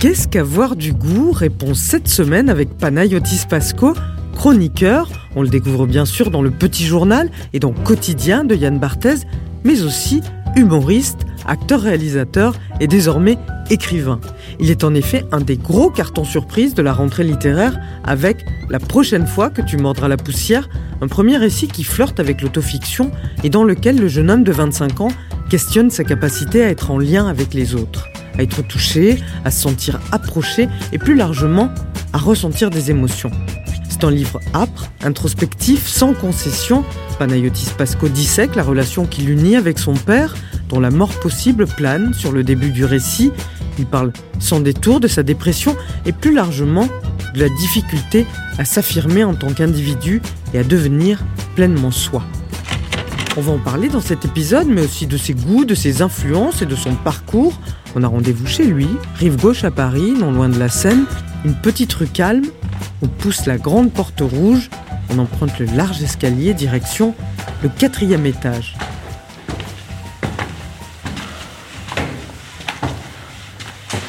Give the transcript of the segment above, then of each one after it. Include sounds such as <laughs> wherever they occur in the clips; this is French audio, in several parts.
Qu'est-ce qu'avoir du goût Réponse cette semaine avec Panayotis Pasco, chroniqueur. On le découvre bien sûr dans le Petit Journal et dans Quotidien de Yann Barthez, mais aussi humoriste, acteur-réalisateur et désormais écrivain. Il est en effet un des gros cartons surprises de la rentrée littéraire avec La prochaine fois que tu mordras la poussière, un premier récit qui flirte avec l'autofiction et dans lequel le jeune homme de 25 ans questionne sa capacité à être en lien avec les autres à être touché, à se sentir approché et plus largement à ressentir des émotions. C'est un livre âpre, introspectif, sans concession. Panayotis Pasco dissèque la relation qui l'unit avec son père, dont la mort possible plane sur le début du récit. Il parle sans détour de sa dépression et plus largement de la difficulté à s'affirmer en tant qu'individu et à devenir pleinement soi. On va en parler dans cet épisode, mais aussi de ses goûts, de ses influences et de son parcours. On a rendez-vous chez lui, rive gauche à Paris, non loin de la Seine, une petite rue calme. On pousse la grande porte rouge, on emprunte le large escalier direction le quatrième étage.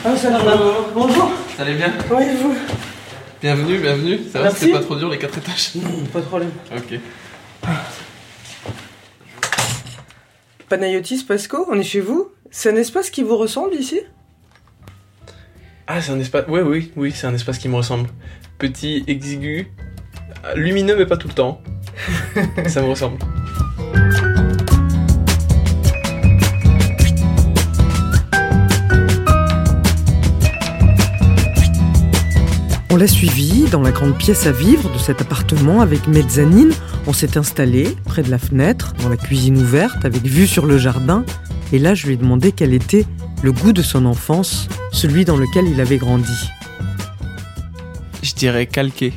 Ah, ça va. Bonjour. Ça allait bien? Oui, vous Bienvenue, bienvenue. Ça va, c'était pas trop dur les quatre étages? Non, pas de problème. Ok. Panayotis Pasco, on est chez vous C'est un espace qui vous ressemble ici? Ah, c'est un espace. Ouais, oui, oui, c'est un espace qui me ressemble. Petit, exigu, lumineux, mais pas tout le temps. <laughs> Ça me ressemble. L'a suivi dans la grande pièce à vivre de cet appartement avec mezzanine. On s'est installé près de la fenêtre, dans la cuisine ouverte, avec vue sur le jardin. Et là, je lui ai demandé quel était le goût de son enfance, celui dans lequel il avait grandi. Je dirais calqué.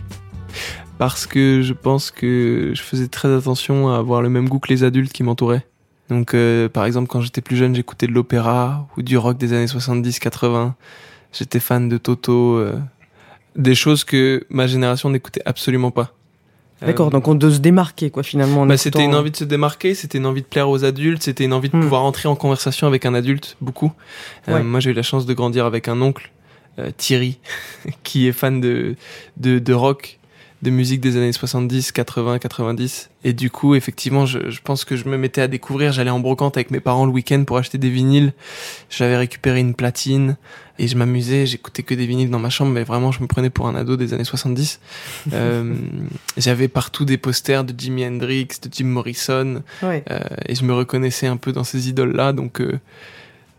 Parce que je pense que je faisais très attention à avoir le même goût que les adultes qui m'entouraient. Donc, euh, par exemple, quand j'étais plus jeune, j'écoutais de l'opéra ou du rock des années 70-80. J'étais fan de Toto. euh, des choses que ma génération n'écoutait absolument pas. D'accord, Euh, donc on doit se démarquer, quoi, finalement. en Bah, c'était une envie de se démarquer, c'était une envie de plaire aux adultes, c'était une envie de Hmm. pouvoir entrer en conversation avec un adulte, beaucoup. Euh, moi, j'ai eu la chance de grandir avec un oncle, euh, Thierry, <laughs> qui est fan de, de, de rock, de musique des années 70, 80, 90. Et du coup, effectivement, je, je pense que je me mettais à découvrir. J'allais en brocante avec mes parents le week-end pour acheter des vinyles. J'avais récupéré une platine et je m'amusais. J'écoutais que des vinyles dans ma chambre, mais vraiment, je me prenais pour un ado des années 70. <laughs> Euh, J'avais partout des posters de Jimi Hendrix, de Jim Morrison. Ouais. Euh, et je me reconnaissais un peu dans ces idoles-là, donc, euh,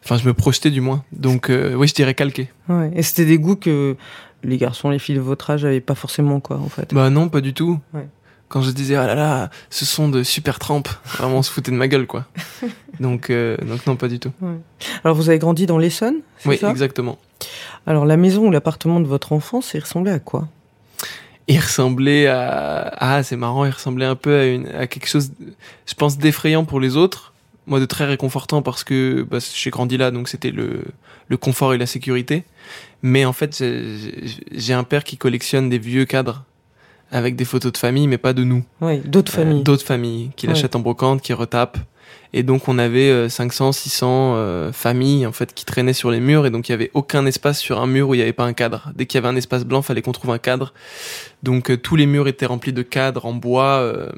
enfin, je me projetais du moins. Donc, euh, oui, je dirais calqué. Ouais. Et c'était des goûts que les garçons, les filles de votre âge avaient pas forcément, quoi, en fait. Bah non, pas du tout. Ouais. Quand je disais ah là là, ce son de super tramp, vraiment, on se foutait de ma gueule, quoi. <laughs> donc, euh, donc non, pas du tout. Alors, vous avez grandi dans l'Essonne, Oui, ça? exactement. Alors, la maison ou l'appartement de votre enfance, il ressemblait à quoi? Il ressemblait à ah c'est marrant, il ressemblait un peu à une à quelque chose, je pense d'effrayant pour les autres, moi de très réconfortant parce que bah, j'ai grandi là, donc c'était le le confort et la sécurité. Mais en fait, j'ai- j'ai un père qui collectionne des vieux cadres avec des photos de famille, mais pas de nous. Oui, d'autres Euh, familles. D'autres familles qui Ouais. l'achètent en brocante, qui retapent. Et donc on avait euh, 500, 600 euh, familles en fait qui traînaient sur les murs et donc il y avait aucun espace sur un mur où il n'y avait pas un cadre. Dès qu'il y avait un espace blanc, fallait qu'on trouve un cadre. Donc euh, tous les murs étaient remplis de cadres en bois euh,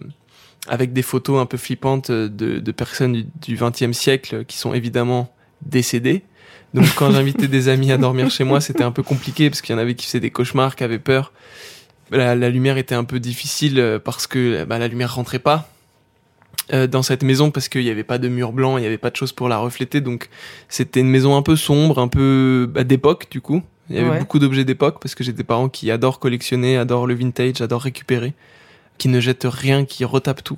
avec des photos un peu flippantes euh, de, de personnes du, 20e siècle euh, qui sont évidemment décédées. Donc quand j'invitais des amis à dormir chez moi, c'était un peu compliqué parce qu'il y en avait qui faisaient des cauchemars, qui avaient peur. La, la lumière était un peu difficile euh, parce que bah, la lumière rentrait pas euh, dans cette maison parce qu'il n'y avait pas de mur blanc, il n'y avait pas de choses pour la refléter. Donc c'était une maison un peu sombre, un peu bah, d'époque du coup. Il y avait Ouais. beaucoup d'objets d'époque parce que j'ai des parents qui adorent collectionner, adorent le vintage, adorent récupérer, qui ne jettent rien, qui retapent tout.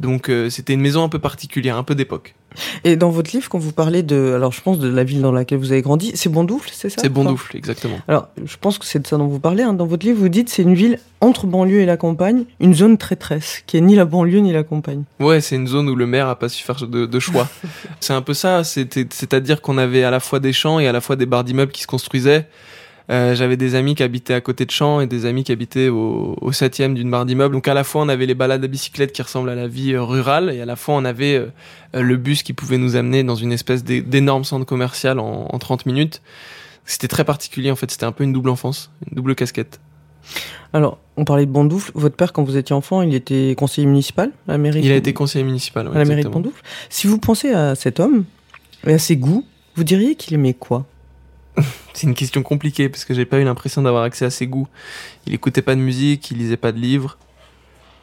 Donc euh, c'était une maison un peu particulière, un peu d'époque. Et dans votre livre, quand vous parlez de, alors je pense de la ville dans laquelle vous avez grandi, c'est Bondoufle, c'est ça C'est Bondoufle, exactement. Alors je pense que c'est de ça dont vous parlez. Hein. Dans votre livre, vous dites c'est une ville entre banlieue et la campagne, une zone traîtresse, qui est ni la banlieue ni la campagne. Ouais, c'est une zone où le maire a pas su faire de, de choix. <laughs> c'est un peu ça. C'est-à-dire qu'on avait à la fois des champs et à la fois des barres d'immeubles qui se construisaient. Euh, j'avais des amis qui habitaient à côté de champs et des amis qui habitaient au, au septième d'une barre d'immeubles. Donc à la fois on avait les balades à bicyclette qui ressemblent à la vie euh, rurale et à la fois on avait euh, le bus qui pouvait nous amener dans une espèce d'énorme centre commercial en, en 30 minutes. C'était très particulier en fait, c'était un peu une double enfance, une double casquette. Alors, on parlait de Bondoufle. Votre père, quand vous étiez enfant, il était conseiller municipal à la mairie. Il a été conseiller municipal ouais, à la mairie de Bondoufle. Si vous pensez à cet homme et à ses goûts, vous diriez qu'il aimait quoi? <laughs> c'est une question compliquée parce que j'ai pas eu l'impression d'avoir accès à ses goûts. Il écoutait pas de musique, il lisait pas de livres.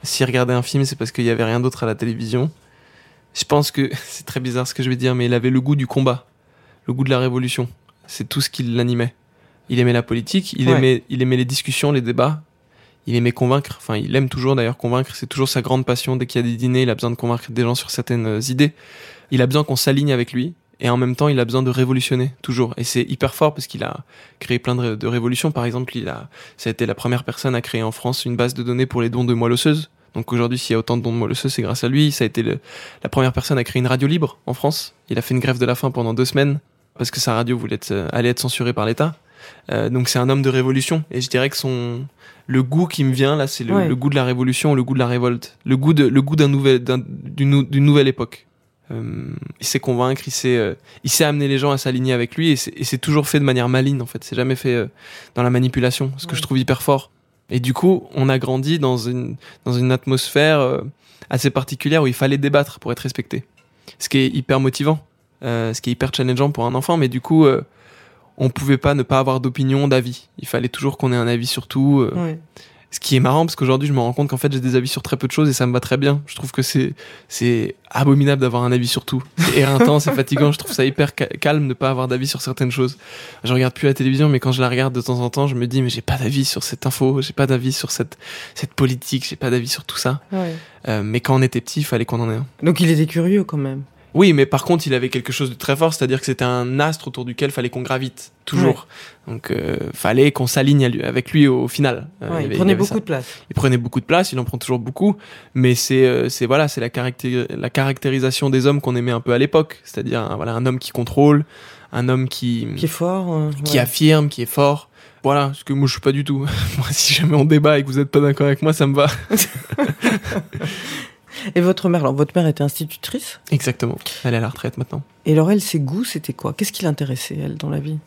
S'il regardait un film, c'est parce qu'il y avait rien d'autre à la télévision. Je pense que <laughs> c'est très bizarre ce que je vais dire, mais il avait le goût du combat, le goût de la révolution. C'est tout ce qui l'animait. Il aimait la politique, il ouais. aimait, il aimait les discussions, les débats. Il aimait convaincre. Enfin, il aime toujours d'ailleurs convaincre. C'est toujours sa grande passion. Dès qu'il y a des dîners, il a besoin de convaincre des gens sur certaines idées. Il a besoin qu'on s'aligne avec lui et en même temps il a besoin de révolutionner toujours. Et c'est hyper fort parce qu'il a créé plein de, de, révolutions. Par exemple il a ça a été la première personne à créer en France une base de données pour les dons de moelle osseuse. Donc aujourd'hui s'il y a autant de dons de moelle osseuse c'est grâce à lui. Ça a été le, la première personne à créer une radio libre en France. Il a fait une grève de la faim pendant deux semaines parce que sa radio voulait être, allait être censurée par l'État. Euh, donc c'est un homme de révolution. Et je dirais que son le goût qui me vient là c'est le, ouais. le, goût de la révolution le goût de la révolte. Le goût de le goût d'un nouvel d'une d'une nouvelle époque euh, il sait convaincre, il sait, euh, il sait amener les gens à s'aligner avec lui et c'est toujours fait de manière maligne en fait. C'est jamais fait euh, dans la manipulation, ce que ouais. je trouve hyper fort. Et du coup, on a grandi dans une dans une atmosphère assez particulière où il fallait débattre pour être respecté. Ce qui est hyper motivant, ce qui est hyper challengeant pour un enfant, mais du coup, on pouvait pas ne pas avoir d'opinion, d'avis. Il fallait toujours qu'on ait un avis sur tout. Ouais. Ce qui est marrant parce qu'aujourd'hui je me rends compte qu'en fait j'ai des avis sur très peu de choses et ça me va très bien. Je trouve que c'est c'est abominable d'avoir un avis sur tout. C'est <laughs> éreintant, c'est fatigant. Je trouve ça hyper ca calme de ne pas avoir d'avis sur certaines choses. Je regarde plus la télévision, mais quand je la regarde de temps en temps, je me dis mais j'ai pas d'avis sur cette info, j'ai pas d'avis sur cette cette politique, j'ai pas d'avis sur tout ça. Ouais. Euh, mais quand on était petit, il fallait qu'on en ait un. Donc il était curieux quand même. Oui, mais par contre, il avait quelque chose de très fort, c'est-à-dire que c'était un astre autour duquel fallait qu'on gravite toujours. Ouais. Donc, euh, fallait qu'on s'aligne avec lui au final. Ouais, euh, il, il, prenait il beaucoup ça. de place. Il prenait beaucoup de place, il en prend toujours beaucoup, mais c'est euh, c'est voilà, c'est la, caractér la caractérisation des hommes qu'on aimait un peu à l'époque, c'est-à-dire voilà un homme qui contrôle, un homme qui qui est fort, euh, qui ouais. affirme, qui est fort. Voilà, ce que moi je suis pas du tout. <laughs> moi, si jamais on débat et que vous êtes pas d'accord avec moi, ça me va. <laughs> Et votre mère, alors votre mère était institutrice? Exactement. Elle est à la retraite maintenant. Et alors elle, ses goûts, c'était quoi? Qu'est-ce qui l'intéressait elle dans la vie?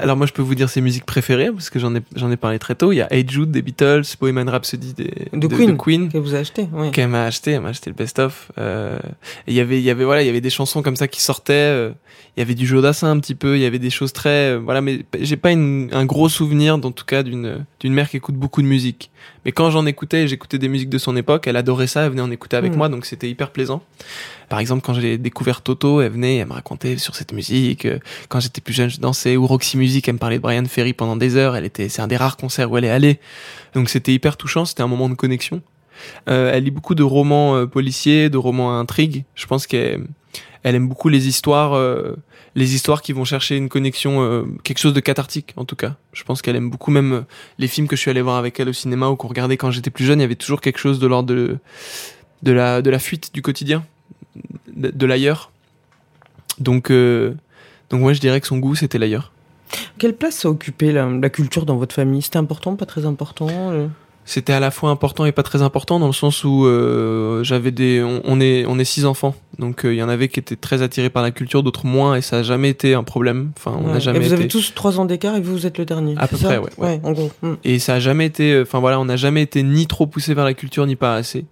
Alors moi je peux vous dire ses musiques préférées parce que j'en ai j'en ai parlé très tôt. Il y a Hey Jude des Beatles, Bohemian Rhapsody des de, de Queen, de Queen que vous avez acheté, oui. Qu'elle m'a acheté, elle m'a acheté le best of. Euh, et il y avait il y avait voilà il y avait des chansons comme ça qui sortaient. Euh, il y avait du Jodassin un petit peu. Il y avait des choses très euh, voilà mais j'ai pas une, un gros souvenir en tout cas d'une d'une mère qui écoute beaucoup de musique. Mais quand j'en écoutais, j'écoutais des musiques de son époque. Elle adorait ça. Elle venait en écouter avec mmh. moi donc c'était hyper plaisant. Par exemple, quand j'ai découvert Toto, elle venait, elle me racontait sur cette musique. Quand j'étais plus jeune, je dansais. Ou Roxy Music, elle me parlait de Brian Ferry pendant des heures. Elle était, c'est un des rares concerts où elle est allée. Donc c'était hyper touchant. C'était un moment de connexion. Euh, elle lit beaucoup de romans euh, policiers, de romans à intrigue. Je pense qu'elle elle aime beaucoup les histoires, euh, les histoires qui vont chercher une connexion, quelque chose de cathartique en tout cas. Je pense qu'elle aime beaucoup même les films que je suis allé voir avec elle au cinéma ou qu'on regardait quand j'étais plus jeune. Il y avait toujours quelque chose de l'ordre de la fuite du quotidien de, l'ailleurs. Donc, donc moi je dirais que son goût c'était l'ailleurs. Quelle place ça occupait la, la culture dans votre famille? C'était important, pas très important euh? C'était à la fois important et pas très important dans le sens où euh, j'avais des, on, on, est, on est six enfants, donc il y en avait qui étaient très attirés par la culture, d'autres moins, et ça a jamais été un problème. Enfin, on ouais. a jamais. Et vous été... avez tous trois ans d'écart et vous, vous êtes le dernier. À peu près, ouais, ouais. ouais. en gros. Mm. Et ça a jamais été, enfin voilà, on n'a jamais été ni trop poussé vers la culture ni pas assez.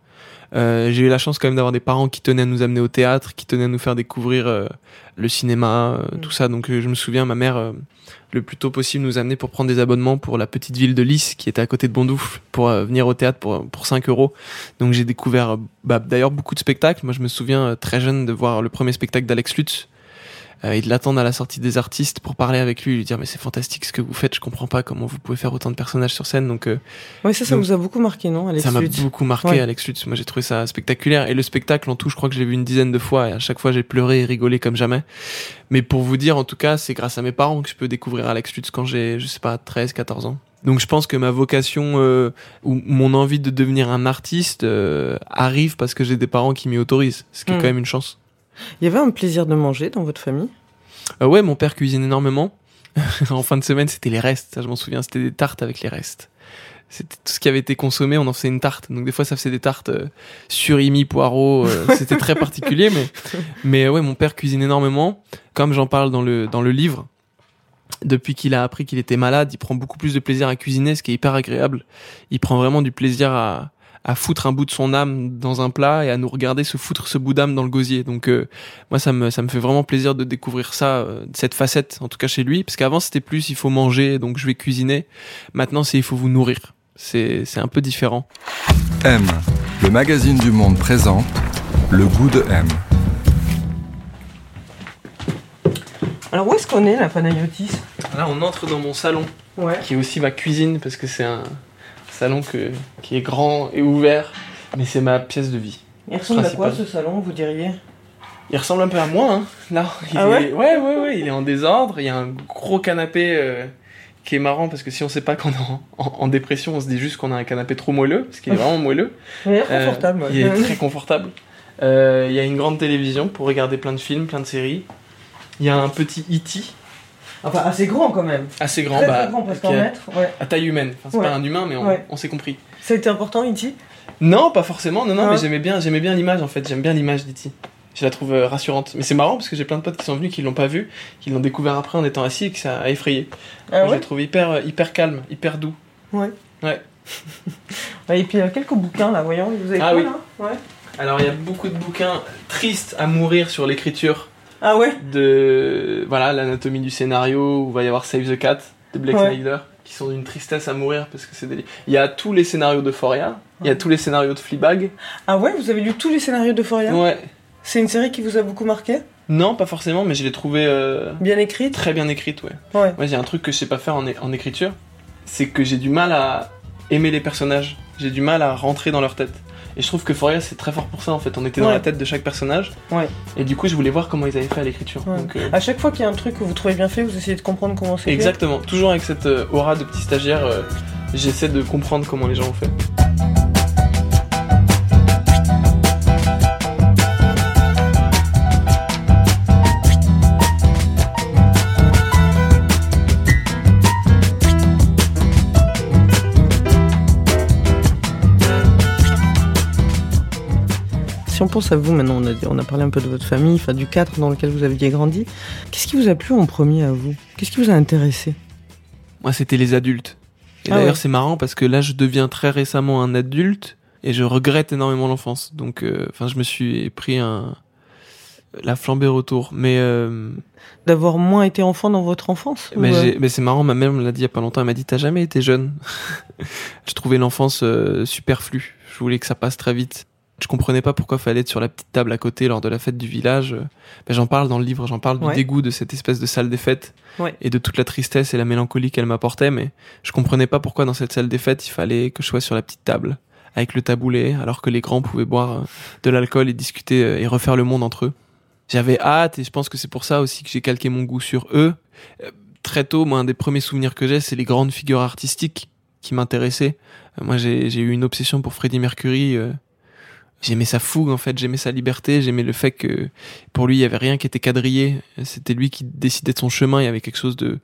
Euh, j'ai eu la chance quand même d'avoir des parents qui tenaient à nous amener au théâtre, qui tenaient à nous faire découvrir euh, le cinéma, euh, mm. tout ça. Donc je me souviens, ma mère, le plus tôt possible, nous amenait pour prendre des abonnements pour la petite ville de Lys, qui était à côté de Bondoufle, pour venir au théâtre pour, pour 5 euros. Donc j'ai découvert bah, d'ailleurs beaucoup de spectacles. Moi je me souviens très jeune de voir le premier spectacle d'Alex Lutz. Euh, et de l'attendre à la sortie des artistes pour parler avec lui, lui dire mais c'est fantastique ce que vous faites, je comprends pas comment vous pouvez faire autant de personnages sur scène. Donc euh, Oui, ça, ça Donc- vous a beaucoup marqué, non, Alex ça m'a beaucoup marqué, Ouais. Alex Lutz. Moi, j'ai trouvé ça spectaculaire. Et le spectacle, en tout, je crois que je l'ai vu une dizaine de fois. Et à chaque fois, j'ai pleuré et rigolé comme jamais. Mais pour vous dire, en tout cas, c'est grâce à mes parents que je peux découvrir Alex Lutz quand j'ai, je sais pas, 13, 14 ans. Donc, je pense que ma vocation euh, ou mon envie de devenir un artiste euh, arrive parce que j'ai des parents qui m'y autorisent. Ce qui est Mm. quand même une chance. Il y avait un plaisir de manger dans votre famille? Euh, ouais, mon père cuisine énormément. <laughs> en fin de semaine, c'était les restes. Ça, je m'en souviens. C'était des tartes avec les restes. C'était tout ce qui avait été consommé, on en faisait une tarte. Donc des fois, ça faisait des tartes euh, surimi, poireaux. euh, <laughs> c'était très particulier, mais mais euh, ouais, mon père cuisine énormément. Comme j'en parle dans le dans le livre, depuis qu'il a appris qu'il était malade, il prend beaucoup plus de plaisir à cuisiner, ce qui est hyper agréable. Il prend vraiment du plaisir à à foutre un bout de son âme dans un plat et à nous regarder se foutre ce bout d'âme dans le gosier. Donc euh, moi ça me ça me fait vraiment plaisir de découvrir ça euh, cette facette en tout cas chez lui parce qu'avant c'était plus il faut manger donc je vais cuisiner. Maintenant c'est il faut vous nourrir. C'est c'est un peu différent. M, le magazine du monde présente le goût de M. Alors, où est-ce qu'on est, la Panayotis Là on entre dans mon salon Ouais. qui est aussi ma cuisine parce que c'est un salon que, qui est grand et ouvert mais c'est ma pièce de vie. Il ressemble à quoi, ce salon, vous diriez? Il ressemble un peu à moi, hein, là. Il Ah est- ouais ouais, ouais, ouais, il est en désordre. Il y a un gros canapé euh, qui est marrant parce que si on sait pas qu'on est en, en- en dépression, on se dit juste qu'on a un canapé trop moelleux, parce qu'il est <laughs> vraiment moelleux. Il a l'air Euh, confortable. il est <laughs> très confortable. Euh, il y a une grande télévision pour regarder plein de films, plein de séries. Il y a un petit E.T. Enfin, assez grand quand même. assez grand, très, bah, très grand, presque a- mètre. Ouais. à taille humaine. Enfin, c'est Ouais. pas un humain, mais on, Ouais. on s'est compris. Ça a été important, Iti Non, pas forcément. Non, non, Ah. mais j'aimais bien, j'aimais bien l'image en fait. J'aime bien l'image d'E.T. Je la trouve euh, rassurante. Mais c'est marrant parce que j'ai plein de potes qui sont venus, qui l'ont pas vu, qui l'ont découvert après en étant assis et que ça a effrayé. Ah Moi, je le trouve hyper, euh, hyper calme, hyper doux. Ouais. Ouais. <laughs> Et puis, il y a quelques bouquins, là, voyons. Vous avez Ah quoi, oui. là? Ouais. Alors, il y a beaucoup de bouquins tristes à mourir sur l'écriture Ah ouais de, voilà, l'anatomie du scénario, où va y avoir Save the Cat de Blake Ouais. Snyder, qui sont d'une tristesse à mourir parce que c'est des... Il y a tous les scénarios de Foria, il y a tous les scénarios de Fleabag. Ah ouais, vous avez lu tous les scénarios de Foria? Ouais. C'est une série qui vous a beaucoup marqué? Non, pas forcément, mais je l'ai trouvé euh, Bien écrite? très bien écrite, ouais. Ouais. Moi, j'ai un truc que je sais pas faire en, en écriture, c'est que j'ai du mal à aimer les personnages. J'ai du mal à rentrer dans leur tête. Et je trouve que Foria, c'est très fort pour ça, en fait. On était dans Ouais. la tête de chaque personnage. Ouais. Et du coup, je voulais voir comment ils avaient fait à l'écriture. Ouais. Euh, À chaque fois qu'il y a un truc que vous trouvez bien fait, vous essayez de comprendre comment c'est fait exactement. Toujours avec cette euh, aura de petit stagiaire, euh, j'essaie de comprendre comment les gens ont fait. Si on pense à vous maintenant, on a, on a parlé un peu de votre famille, enfin du cadre dans lequel vous aviez grandi. Qu'est-ce qui vous a plu en premier à vous? Qu'est-ce qui vous a intéressé? Moi, c'était les adultes. Et Ah d'ailleurs, ouais. c'est marrant parce que là, je deviens très récemment un adulte et je regrette énormément l'enfance. Donc, euh, enfin, je me suis pris un la flambée retour. Mais, euh, D'avoir moins été enfant dans votre enfance mais, euh, mais c'est marrant. Ma mère me l'a dit il y a pas longtemps. Elle m'a dit "T'as jamais été jeune." <laughs> je trouvais l'enfance superflue. Je voulais que ça passe très vite. Je comprenais pas pourquoi fallait être sur la petite table à côté lors de la fête du village. Ben, j'en parle dans le livre. J'en parle Ouais. du dégoût de cette espèce de salle des fêtes Ouais. et de toute la tristesse et la mélancolie qu'elle m'apportait. Mais je comprenais pas pourquoi dans cette salle des fêtes il fallait que je sois sur la petite table avec le taboulet, alors que les grands pouvaient boire euh, de l'alcool et discuter euh, et refaire le monde entre eux. J'avais hâte et je pense que c'est pour ça aussi que j'ai calqué mon goût sur eux. Euh, Très tôt, moi, un des premiers souvenirs que j'ai, c'est les grandes figures artistiques qui m'intéressaient. Moi, j'ai j'ai eu une obsession pour Freddie Mercury. euh, J'aimais sa fougue, en fait, j'aimais sa liberté, j'aimais le fait que pour lui, il y avait rien qui était quadrillé. C'était lui qui décidait de son chemin, il y avait quelque chose de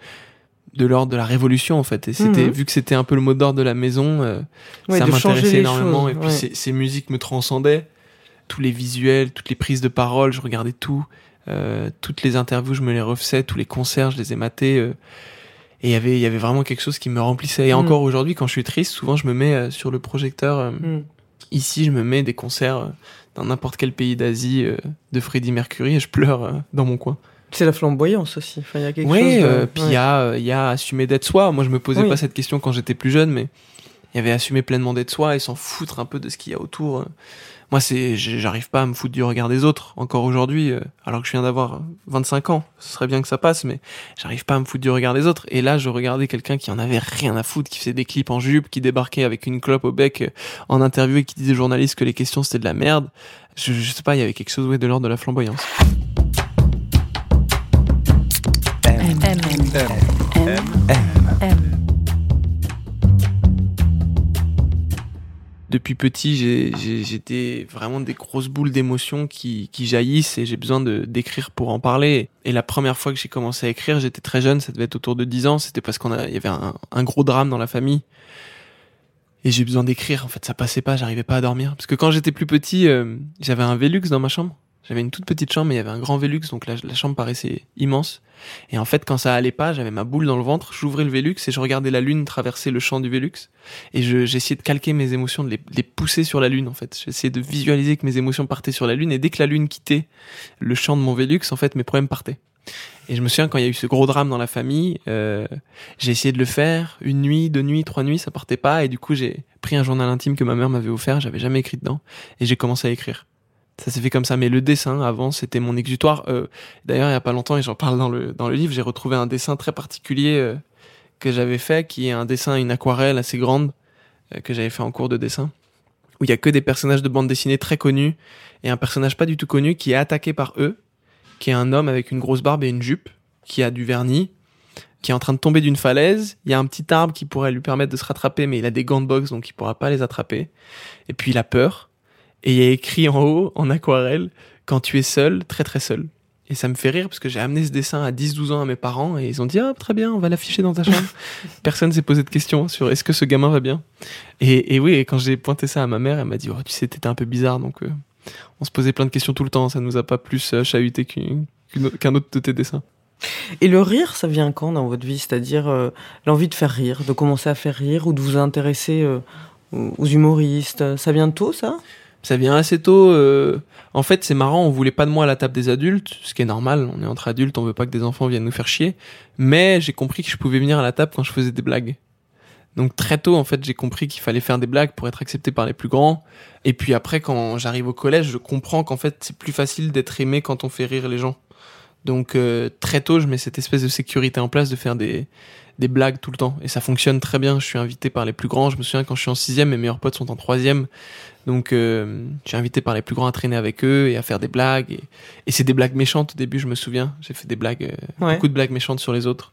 de l'ordre de la révolution en fait et c'était Mhm. vu que c'était un peu le mot d'ordre de la maison euh, Ouais, ça m'intéressait énormément choses, et puis ouais. ces, ces musiques me transcendaient tous les visuels toutes les prises de parole je regardais tout euh, toutes les interviews je me les refaisais tous les concerts je les ai matés euh, et il y avait il y avait vraiment quelque chose qui me remplissait et Mhm. encore aujourd'hui quand je suis triste souvent je me mets euh, sur le projecteur euh, hmm. Ici je me mets des concerts euh, dans n'importe quel pays d'Asie euh, de Freddie Mercury et je pleure euh, dans mon coin C'est la flamboyance aussi. Enfin, y a quelque oui, chose. de- puis il ouais. y a, y a assumer d'être soi. Moi, je me posais Oui. pas cette question quand j'étais plus jeune, mais il y avait assumer pleinement d'être soi et s'en foutre un peu de ce qu'il y a autour. Moi, c'est, j'arrive pas à me foutre du regard des autres encore aujourd'hui, euh, alors que je viens d'avoir 25 ans. Ce serait bien que ça passe, mais j'arrive pas à me foutre du regard des autres. Et là, je regardais quelqu'un qui en avait rien à foutre, qui faisait des clips en jupe, qui débarquait avec une clope au bec euh, en interview et qui disait aux journalistes que les questions c'était de la merde. Je, sais pas, il y avait quelque chose ouais, de l'ordre de la flamboyance. Depuis petit, j'étais vraiment des grosses boules d'émotions qui, qui jaillissent et j'ai besoin d'écrire pour en parler. Et la première fois que j'ai commencé à écrire, j'étais très jeune, ça devait être autour de 10 ans, c'était parce qu'on y avait un, un, gros drame dans la famille. Et j'ai besoin d'écrire, en fait, ça passait pas, j'arrivais pas à dormir. Parce que quand j'étais plus petit, euh, j'avais un Velux dans ma chambre. J'avais une toute petite chambre, mais il y avait un grand Velux, donc la, chambre paraissait immense. Et en fait, quand ça allait pas, j'avais ma boule dans le ventre, j'ouvrais le Velux et je regardais la lune traverser le champ du Velux. Et j'essayais de calquer mes émotions, de les, les, pousser sur la lune, en fait. J'essayais de visualiser que mes émotions partaient sur la lune. Et dès que la lune quittait le champ de mon Velux, en fait, mes problèmes partaient. Et je me souviens quand il y a eu ce gros drame dans la famille, euh, j'ai essayé de le faire une nuit, deux nuits, trois nuits, ça partait pas. Et du coup, j'ai pris un journal intime que ma mère m'avait offert, j'avais jamais écrit dedans, et j'ai commencé à écrire ça s'est fait comme ça. Mais le dessin, avant, c'était mon exutoire. Euh, D'ailleurs, il y a pas longtemps, et j'en parle dans le, dans le livre, j'ai retrouvé un dessin très particulier euh, que j'avais fait, qui est un dessin, une aquarelle assez grande, euh, que j'avais fait en cours de dessin, où il y a que des personnages de bande dessinée très connus, et un personnage pas du tout connu qui est attaqué par eux, qui est un homme avec une grosse barbe et une jupe, qui a du vernis, qui est en train de tomber d'une falaise. Il y a un petit arbre qui pourrait lui permettre de se rattraper, mais il a des gants de boxe, donc il pourra pas les attraper. Et puis il a peur et il y a écrit en haut, en aquarelle, quand tu es seul, très très seul. Et ça me fait rire parce que j'ai amené ce dessin à 10-12 ans à mes parents et ils ont dit ah très bien on va l'afficher dans ta <laughs> chambre. Personne s'est posé de questions sur est-ce que ce gamin va bien? Et, et oui et quand j'ai pointé ça à ma mère elle m'a dit oh, tu sais t'étais un peu bizarre donc euh, on se posait plein de questions tout le temps ça nous a pas plus euh, chahuté qu'un autre de tes dessins. Et le rire ça vient quand dans votre vie? C'est-à-dire euh, l'envie de faire rire de commencer à faire rire ou de vous intéresser euh, aux humoristes? Ça vient de tôt ça? Ça vient assez tôt. Euh... En fait, c'est marrant, on voulait pas de moi à la table des adultes, ce qui est normal. On est entre adultes, on veut pas que des enfants viennent nous faire chier. Mais j'ai compris que je pouvais venir à la table quand je faisais des blagues. Donc très tôt, en fait, j'ai compris qu'il fallait faire des blagues pour être accepté par les plus grands. Et puis après, quand j'arrive au collège, je comprends qu'en fait, c'est plus facile d'être aimé quand on fait rire les gens. Donc euh, très tôt, je mets cette espèce de sécurité en place de faire des, des blagues tout le temps. Et ça fonctionne très bien. Je suis invité par les plus grands. Je me souviens quand je suis en sixième, mes meilleurs potes sont en troisième. Donc, euh, je suis invité par les plus grands à traîner avec eux et à faire des blagues. Et, et c'est des blagues méchantes au début, je me souviens. J'ai fait des blagues, euh, ouais. beaucoup de blagues méchantes sur les autres.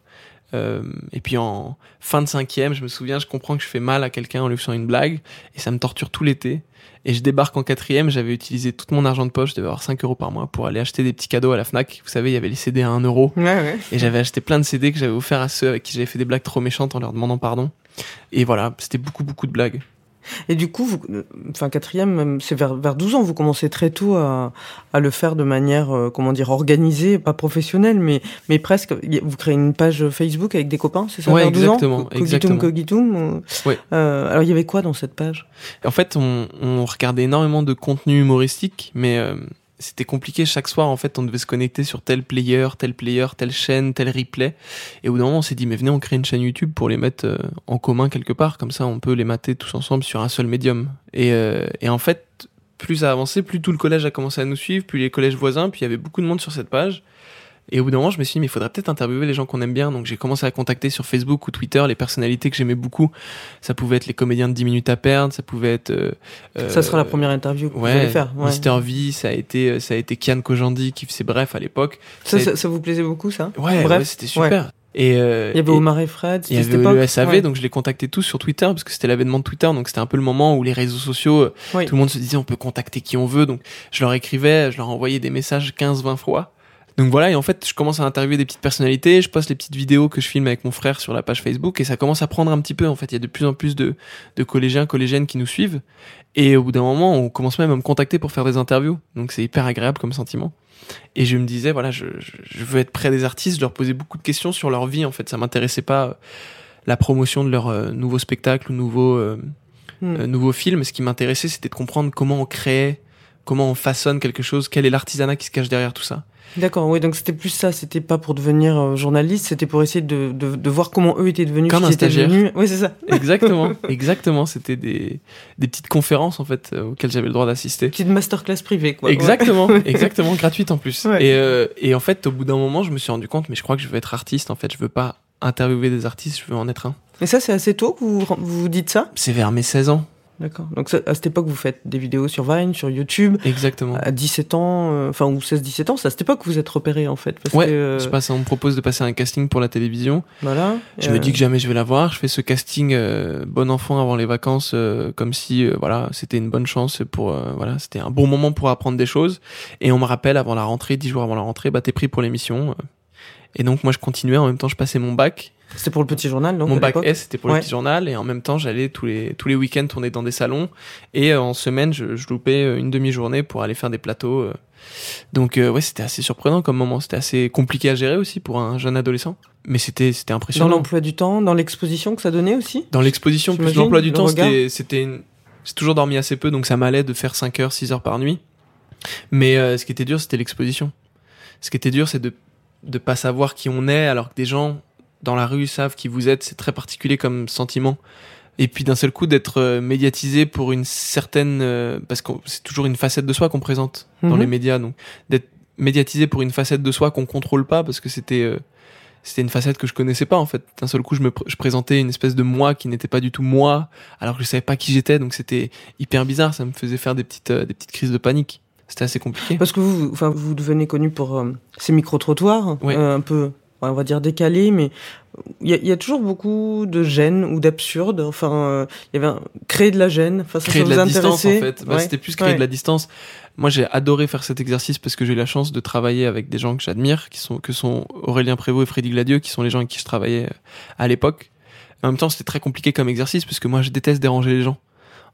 Euh, et puis en fin de cinquième, je me souviens, je comprends que je fais mal à quelqu'un en lui faisant une blague. Et ça me torture tout l'été. Et je débarque en quatrième, j'avais utilisé tout mon argent de poche, je devais avoir 5 euros par mois pour aller acheter des petits cadeaux à la FNAC. Vous savez, il y avait les CD à 1 euro. Ouais, ouais. Et j'avais acheté plein de CD que j'avais offert à ceux avec qui j'avais fait des blagues trop méchantes en leur demandant pardon. Et voilà, c'était beaucoup, beaucoup de blagues. Et du coup, vous, enfin quatrième, c'est vers, vers 12 ans, vous commencez très tôt à, à le faire de manière, euh, comment dire, organisée, pas professionnelle, mais, mais presque. Vous créez une page Facebook avec des copains, c'est ça ouais, vers exactement, 12 ans Cogitum, exactement. Cogitum ou... ouais. euh, Alors il y avait quoi dans cette page? En fait, on, on regardait énormément de contenu humoristique, mais euh, c'était compliqué chaque soir en fait on devait se connecter sur tel player tel player telle chaîne tel replay. Et au bout d'un moment on s'est dit mais venez on crée une chaîne YouTube pour les mettre euh, en commun quelque part. Comme ça on peut les mater tous ensemble sur un seul médium. Et, euh, et en fait plus ça avançait plus tout le collège a commencé à nous suivre plus les collèges voisins. Puis il y avait beaucoup de monde sur cette page et au bout d'un moment, je me suis dit, mais il faudrait peut-être interviewer les gens qu'on aime bien. Donc j'ai commencé à contacter sur Facebook ou Twitter les personnalités que j'aimais beaucoup. Ça pouvait être les comédiens de 10 minutes à perdre, ça pouvait être. Euh, ça sera la première interview que ouais, vous allez faire. Ouais. Mister V, ça a été, ça a été Kian Kojandi qui faisait bref à l'époque. Ça, Ça vous plaisait beaucoup, ça? Ouais, Bref, ouais, c'était super. Et euh, Il y avait Omar et Fred, il y avait époque le SAV, Ouais. donc je les contactais tous sur Twitter parce que c'était l'avènement de Twitter, donc c'était un peu le moment où les réseaux sociaux, euh, Oui. tout le monde se disait on peut contacter qui on veut, donc je leur écrivais, je leur envoyais des messages 15-20 fois. Donc voilà, et en fait, je commence à interviewer des petites personnalités, je poste les petites vidéos que je filme avec mon frère sur la page Facebook, et ça commence à prendre un petit peu, en fait, il y a de plus en plus de, de collégiens, collégiennes qui nous suivent, et au bout d'un moment, on commence même à me contacter pour faire des interviews, donc c'est hyper agréable comme sentiment. Et je me disais, voilà, je, je, je veux être près des artistes, je leur posais beaucoup de questions sur leur vie, en fait, ça m'intéressait pas euh, la promotion de leur euh, nouveau spectacle ou nouveau, euh, Hmm. euh, nouveau film. Ce qui m'intéressait, c'était de comprendre comment on créait comment on façonne quelque chose, quel est l'artisanat qui se cache derrière tout ça. D'accord, oui, donc c'était plus ça, c'était pas pour devenir euh, journaliste, c'était pour essayer de, de, de, voir comment eux étaient devenus. Comme un stagiaire. Oui, c'est ça. <laughs> Exactement, exactement. C'était des, des petites conférences en fait euh, auxquelles j'avais le droit d'assister. Petite masterclass privée, quoi. Exactement, <laughs> exactement, gratuite en plus. Ouais. Et, euh, et en fait, au bout d'un moment, je me suis rendu compte, mais je crois que je veux être artiste. En fait, je veux pas interviewer des artistes, je veux en être un. Et ça, c'est assez tôt que vous vous dites ça? C'est vers mes 16 ans. D'accord. Donc à cette époque, vous faites des vidéos sur Vine, sur YouTube. Exactement. À 17 ans, euh, enfin ou 16-17 ans, c'est à cette époque que vous êtes repéré en fait. Parce ouais. Que, euh... Je passe, on me propose de passer un casting pour la télévision. Voilà. Je euh... me dis que jamais je vais l'avoir. Je fais ce casting euh, bon enfant avant les vacances, euh, comme si voilà c'était une bonne chance pour voilà c'était un bon moment pour apprendre des choses. Et on me rappelle avant la rentrée, dix jours avant la rentrée, bah t'es pris pour l'émission. Et donc moi je continuais en même temps je passais mon bac c'était pour le petit journal, donc Mon bac S, c'était pour ouais. le petit journal, et en même temps, j'allais tous les tous les week-ends tourner dans des salons, et euh, en semaine, je, je loupais une demi-journée pour aller faire des plateaux. Euh. Donc euh, ouais, c'était assez surprenant comme moment, c'était assez compliqué à gérer aussi pour un jeune adolescent, mais c'était c'était impressionnant. Dans l'emploi du temps, dans l'exposition que ça donnait aussi. Dans l'exposition, plus l'emploi du temps, c'était c'était une... j'ai toujours dormi assez peu, donc ça m'allait de faire 5 heures, 6 heures par nuit. Mais euh, ce qui était dur, c'était l'exposition. Ce qui était dur, c'est de de pas savoir qui on est, alors que des gens dans la rue savent qui vous êtes, c'est très particulier comme sentiment. Et puis d'un seul coup d'être médiatisé pour une certaine, euh, parce que c'est toujours une facette de soi qu'on présente dans les médias, donc d'être médiatisé pour une facette de soi qu'on contrôle pas, parce que c'était euh, c'était une facette que je connaissais pas en fait. D'un seul coup, je me je présentais une espèce de moi qui n'était pas du tout moi, alors que je savais pas qui j'étais, donc c'était hyper bizarre. Ça me faisait faire des petites euh, des petites crises de panique. C'était assez compliqué. Parce que vous, enfin, vous devenez connu pour euh, ces micro trottoirs, ouais. euh, un peu on va dire décalé, mais il y, y, a toujours beaucoup de gêne ou d'absurde. Enfin, il euh, y avait un... créer de la gêne. Enfin, ça, créer ça de vous la distance, en fait. Bah, Ouais. C'était plus créer Ouais. de la distance. Moi, j'ai adoré faire cet exercice parce que j'ai eu la chance de travailler avec des gens que j'admire, qui sont que sont Aurélien Prévost et Freddy Gladieux, qui sont les gens avec qui je travaillais euh, à l'époque. En même temps, c'était très compliqué comme exercice parce que moi, je déteste déranger les gens.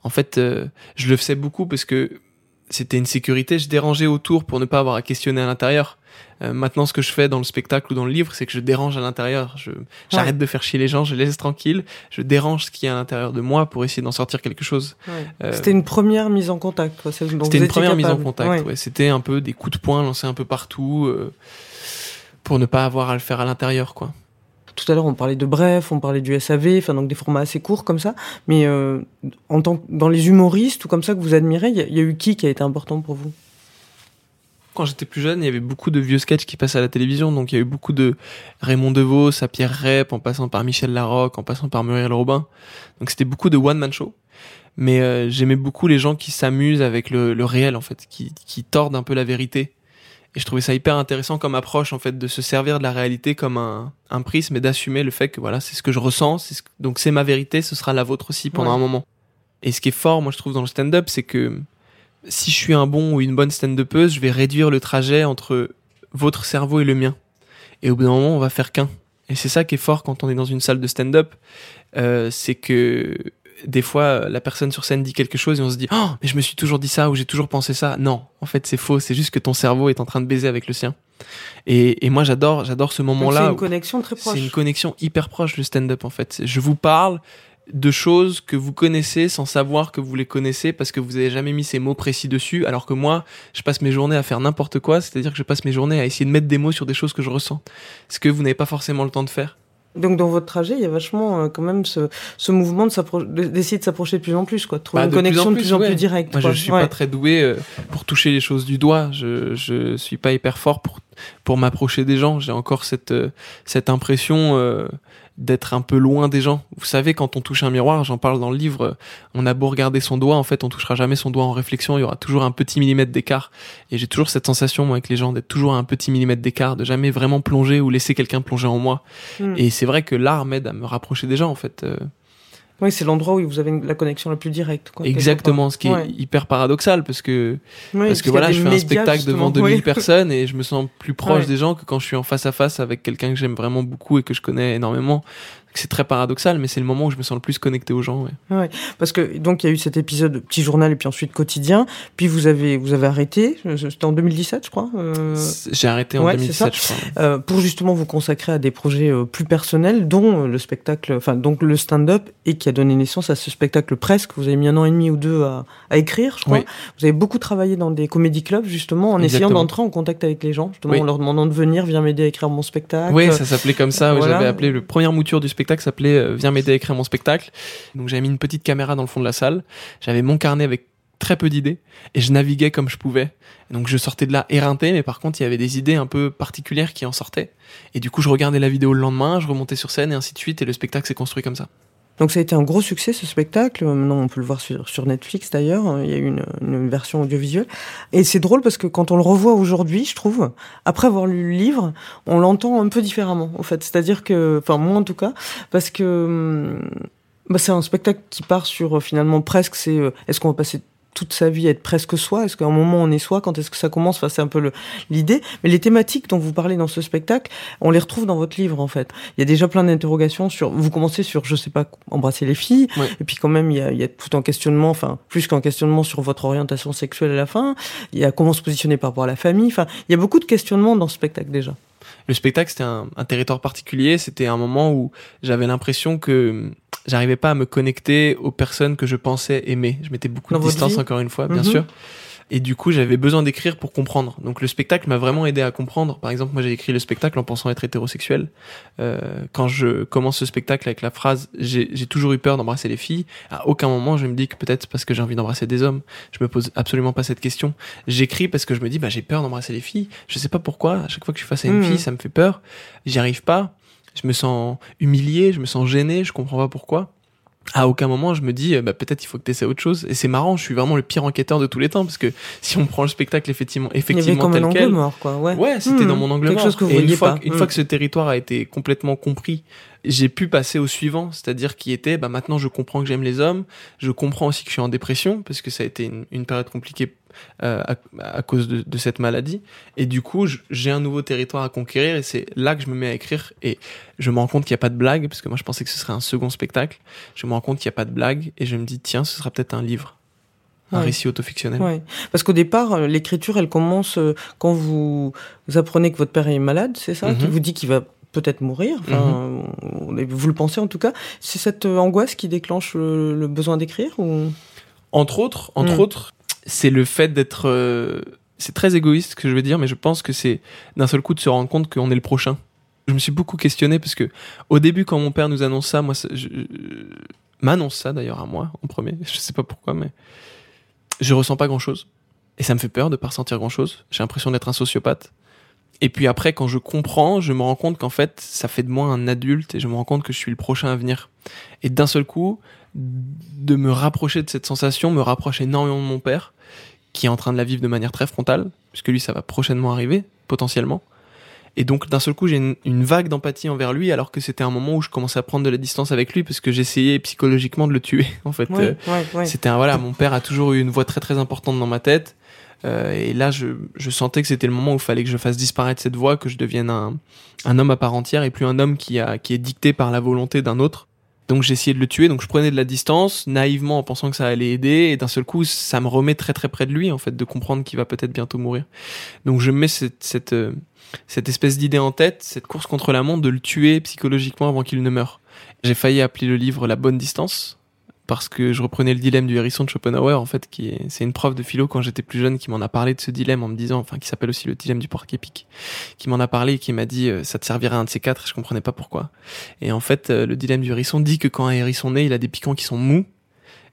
En fait, euh, je le faisais beaucoup parce que c'était une sécurité. Je dérangeais autour pour ne pas avoir à questionner à l'intérieur. Euh, maintenant, ce que je fais dans le spectacle ou dans le livre, c'est que je dérange à l'intérieur. Je, j'arrête de faire chier les gens, je les laisse tranquilles. Je dérange ce qu'il y a à l'intérieur de moi pour essayer d'en sortir quelque chose. Ouais. Euh, C'était une première mise en contact. C'était une première mise en contact. Ouais. Ouais. C'était un peu des coups de poing lancés un peu partout euh, pour ne pas avoir à le faire à l'intérieur, quoi. Tout à l'heure, on parlait de bref, on parlait du SAV, enfin donc des formats assez courts comme ça. Mais euh, en tant dans les humoristes ou comme ça que vous admirez, il y, a- il y a eu qui qui a été important pour vous? Quand j'étais plus jeune, il y avait beaucoup de vieux sketchs qui passaient à la télévision. Donc il y a eu beaucoup de Raymond DeVos à Pierre Rep, en passant par Michel Larocque, en passant par Muriel Robin. Donc c'était beaucoup de one-man show. Mais euh, j'aimais beaucoup les gens qui s'amusent avec le, le réel, en fait, qui, qui tordent un peu la vérité. Et je trouvais ça hyper intéressant comme approche, en fait, de se servir de la réalité comme un, un prisme et d'assumer le fait que voilà, c'est ce que je ressens, c'est ce que- donc c'est ma vérité, ce sera la vôtre aussi pendant Ouais. un moment. Et ce qui est fort, moi, je trouve, dans le stand-up, c'est que si je suis un bon ou une bonne stand-upeuse, je vais réduire le trajet entre votre cerveau et le mien. Et au bout d'un moment, on va faire qu'un. Et c'est ça qui est fort quand on est dans une salle de stand-up, euh, c'est que des fois, la personne sur scène dit quelque chose et on se dit Oh, mais je me suis toujours dit ça ou j'ai toujours pensé ça. Non, en fait, c'est faux. C'est juste que ton cerveau est en train de baiser avec le sien. Et, et moi, j'adore, j'adore ce Donc, C'est moment-là. une connexion très proche. c'est une connexion hyper proche, le stand-up, en fait. Je vous parle de choses que vous connaissez sans savoir que vous les connaissez parce que vous avez jamais mis ces mots précis dessus, alors que moi, je passe mes journées à faire n'importe quoi, c'est-à-dire que je passe mes journées à essayer de mettre des mots sur des choses que je ressens. Ce que vous n'avez pas forcément le temps de faire. Donc dans votre trajet, il y a vachement euh, quand même ce, ce mouvement de s'appro- de- d'essayer de s'approcher de plus en plus, quoi, de trouver Bah, une de plus connexion en de plus, plus en ouais. plus directe. Moi, quoi. je suis Ouais. pas très doué euh, pour toucher les choses du doigt. Je, je suis pas hyper fort pour pour m'approcher des gens. J'ai encore cette euh, cette impression euh, d'être un peu loin des gens. Vous savez, quand on touche un miroir, j'en parle dans le livre. euh, On a beau regarder son doigt, en fait, on touchera jamais son doigt en réflexion. Il y aura toujours un petit millimètre d'écart. Et j'ai toujours cette sensation, moi, avec les gens, d'être toujours à un petit millimètre d'écart, de jamais vraiment plonger ou laisser quelqu'un plonger en moi. Hmm. Et c'est vrai que l'art m'aide à me rapprocher des gens, en fait. Oui, c'est l'endroit où vous avez une- la connexion la plus directe. Quoi, Exactement, ce qui est hyper paradoxal parce que Oui, parce que voilà, je fais un spectacle devant justement. 2000 Oui. <laughs> personnes et je me sens plus proche Ouais. des gens que quand je suis en face à face avec quelqu'un que j'aime vraiment beaucoup et que je connais énormément. C'est très paradoxal, mais c'est le moment où je me sens le plus connecté aux gens. Ouais. Ouais, parce que donc il y a eu cet épisode petit journal et puis ensuite quotidien, puis vous avez vous avez arrêté, c'était en 2017 je crois. Euh... J'ai arrêté en Ouais, 2017, c'est je crois. euh, pour justement vous consacrer à des projets euh, plus personnels, dont euh, le spectacle, enfin donc le stand-up, et qui a donné naissance à ce spectacle presque. Vous avez mis un an et demi ou deux à, à écrire, je crois. Oui. Vous avez beaucoup travaillé dans des comédie clubs justement, en essayant d'entrer en contact avec les gens, justement Oui. en leur demandant de venir, viens m'aider à écrire mon spectacle. Oui, ça s'appelait comme ça. voilà. J'avais appelé le première mouture du spectacle s'appelait euh, Viens m'aider à écrire mon spectacle. Donc j'avais mis une petite caméra dans le fond de la salle. J'avais mon carnet avec très peu d'idées et je naviguais comme je pouvais. Donc je sortais de là éreinté, mais par contre il y avait des idées un peu particulières qui en sortaient. Et du coup je regardais la vidéo le lendemain, je remontais sur scène et ainsi de suite. Et le spectacle s'est construit comme ça. Donc ça a été un gros succès ce spectacle. Maintenant on peut le voir sur, Netflix d'ailleurs. Il y a eu une, une version audiovisuelle. Et c'est drôle parce que quand on le revoit aujourd'hui, je trouve, après avoir lu le livre, on l'entend un peu différemment en fait. C'est-à-dire que, enfin moi en tout cas, parce que hum, bah, c'est un spectacle qui part sur euh, finalement presque c'est euh, est-ce qu'on va passer toute sa vie être presque soi Est-ce qu'à un moment on est soi? Quand est-ce que ça commence? Enfin, c'est un peu le- l'idée. Mais les thématiques dont vous parlez dans ce spectacle, on les retrouve dans votre livre en fait. Il y a déjà plein d'interrogations sur. Vous commencez sur, je sais pas, embrasser les filles. Ouais. Et puis quand même, il y a, il y a tout un questionnement, enfin plus qu'un questionnement sur votre orientation sexuelle à la fin. Il y a comment se positionner par rapport à la famille. Enfin, il y a beaucoup de questionnements dans ce spectacle déjà. Le spectacle, c'était un, un territoire particulier. C'était un moment où j'avais l'impression que j'arrivais pas à me connecter aux personnes que je pensais aimer. Je mettais beaucoup Dans de distance, encore une fois, bien Mhm. sûr. Et du coup, j'avais besoin d'écrire pour comprendre. Donc, le spectacle m'a vraiment aidé à comprendre. Par exemple, moi, j'ai écrit le spectacle en pensant être hétérosexuel. Euh, quand je commence ce spectacle avec la phrase j'ai toujours eu peur d'embrasser les filles, à aucun moment je me dis que peut-être parce que j'ai envie d'embrasser des hommes. Je me pose absolument pas cette question. J'écris parce que je me dis bah j'ai peur d'embrasser les filles. Je sais pas pourquoi. À chaque fois que je suis face à une Mhm. fille, ça me fait peur. J'y arrive pas. Je me sens humilié, je me sens gêné, je comprends pas pourquoi. À aucun moment je me dis euh, bah peut-être il faut que tu essaies autre chose. Et c'est marrant, je suis vraiment le pire enquêteur de tous les temps parce que si on prend le spectacle effectivement effectivement comme un tel angle quel, mort, quoi. Ouais. Ouais, c'était Hmm. dans mon angle Quelque mort. chose que vous et une fois, pas. une Hmm. fois que ce territoire a été complètement compris, j'ai pu passer au suivant, c'est-à-dire qui était, bah maintenant je comprends que j'aime les hommes, je comprends aussi que je suis en dépression parce que ça a été une, une période compliquée à, à cause de, de cette maladie. Et du coup, j'ai un nouveau territoire à conquérir et c'est là que je me mets à écrire et je me rends compte qu'il n'y a pas de blague parce que moi je pensais que ce serait un second spectacle. Je me rends compte qu'il n'y a pas de blague et je me dis tiens, ce sera peut-être un livre, un Ouais. récit autofictionnel. Ouais. Parce qu'au départ, euh, l'écriture, elle commence euh, quand vous, vous apprenez que votre père est malade, c'est ça Mhm. Qui vous dit qu'il va peut-être mourir. Enfin, on- vous le pensez en tout cas. C'est cette euh, angoisse qui déclenche le, le besoin d'écrire ou? Entre autres, entre Mm. autres, c'est le fait d'être. euh, c'est très égoïste ce que je veux dire, mais je pense que c'est d'un seul coup de se rendre compte qu'on est le prochain. Je me suis beaucoup questionné parce que au début, quand mon père nous annonce ça, moi, je- je- m'annonce ça d'ailleurs à moi en premier. <laughs> Je sais pas pourquoi, mais je ressens pas grand chose et ça me fait peur de pas ressentir grand chose. J'ai l'impression d'être un sociopathe. Et puis après, quand je comprends, je me rends compte qu'en fait, ça fait de moi un adulte et je me rends compte que je suis le prochain à venir. Et d'un seul coup, de me rapprocher de cette sensation me rapproche énormément de mon père, qui est en train de la vivre de manière très frontale, puisque lui, ça va prochainement arriver, potentiellement. Et donc, d'un seul coup, j'ai une, une vague d'empathie envers lui, alors que c'était un moment où je commençais à prendre de la distance avec lui, parce que j'essayais psychologiquement de le tuer, <laughs> en fait. Euh, ouais, ouais. c'était un voilà, mon père a toujours eu une voix très très importante dans ma tête. Euh, et là, je, je sentais que c'était le moment où il fallait que je fasse disparaître cette voix, que je devienne un, un homme à part entière et plus un homme qui, a, qui est dicté par la volonté d'un autre. Donc j'ai essayé de le tuer, donc je prenais de la distance, naïvement en pensant que ça allait aider, et d'un seul coup, ça me remet très très près de lui, en fait, de comprendre qu'il va peut-être bientôt mourir. Donc je mets cette, cette, euh, cette espèce d'idée en tête, cette course contre la montre, de le tuer psychologiquement avant qu'il ne meure. J'ai failli appeler le livre La bonne distance, parce que je reprenais le dilemme du hérisson de Schopenhauer, en fait, qui est, c'est une prof de philo quand j'étais plus jeune qui m'en a parlé de ce dilemme en me disant, enfin, qui s'appelle aussi le dilemme du porc épique, qui m'en a parlé et qui m'a dit, euh, ça te servira à un de ces quatre, je comprenais pas pourquoi. Et en fait, euh, le dilemme du hérisson dit que quand un hérisson naît, il a des piquants qui sont mous,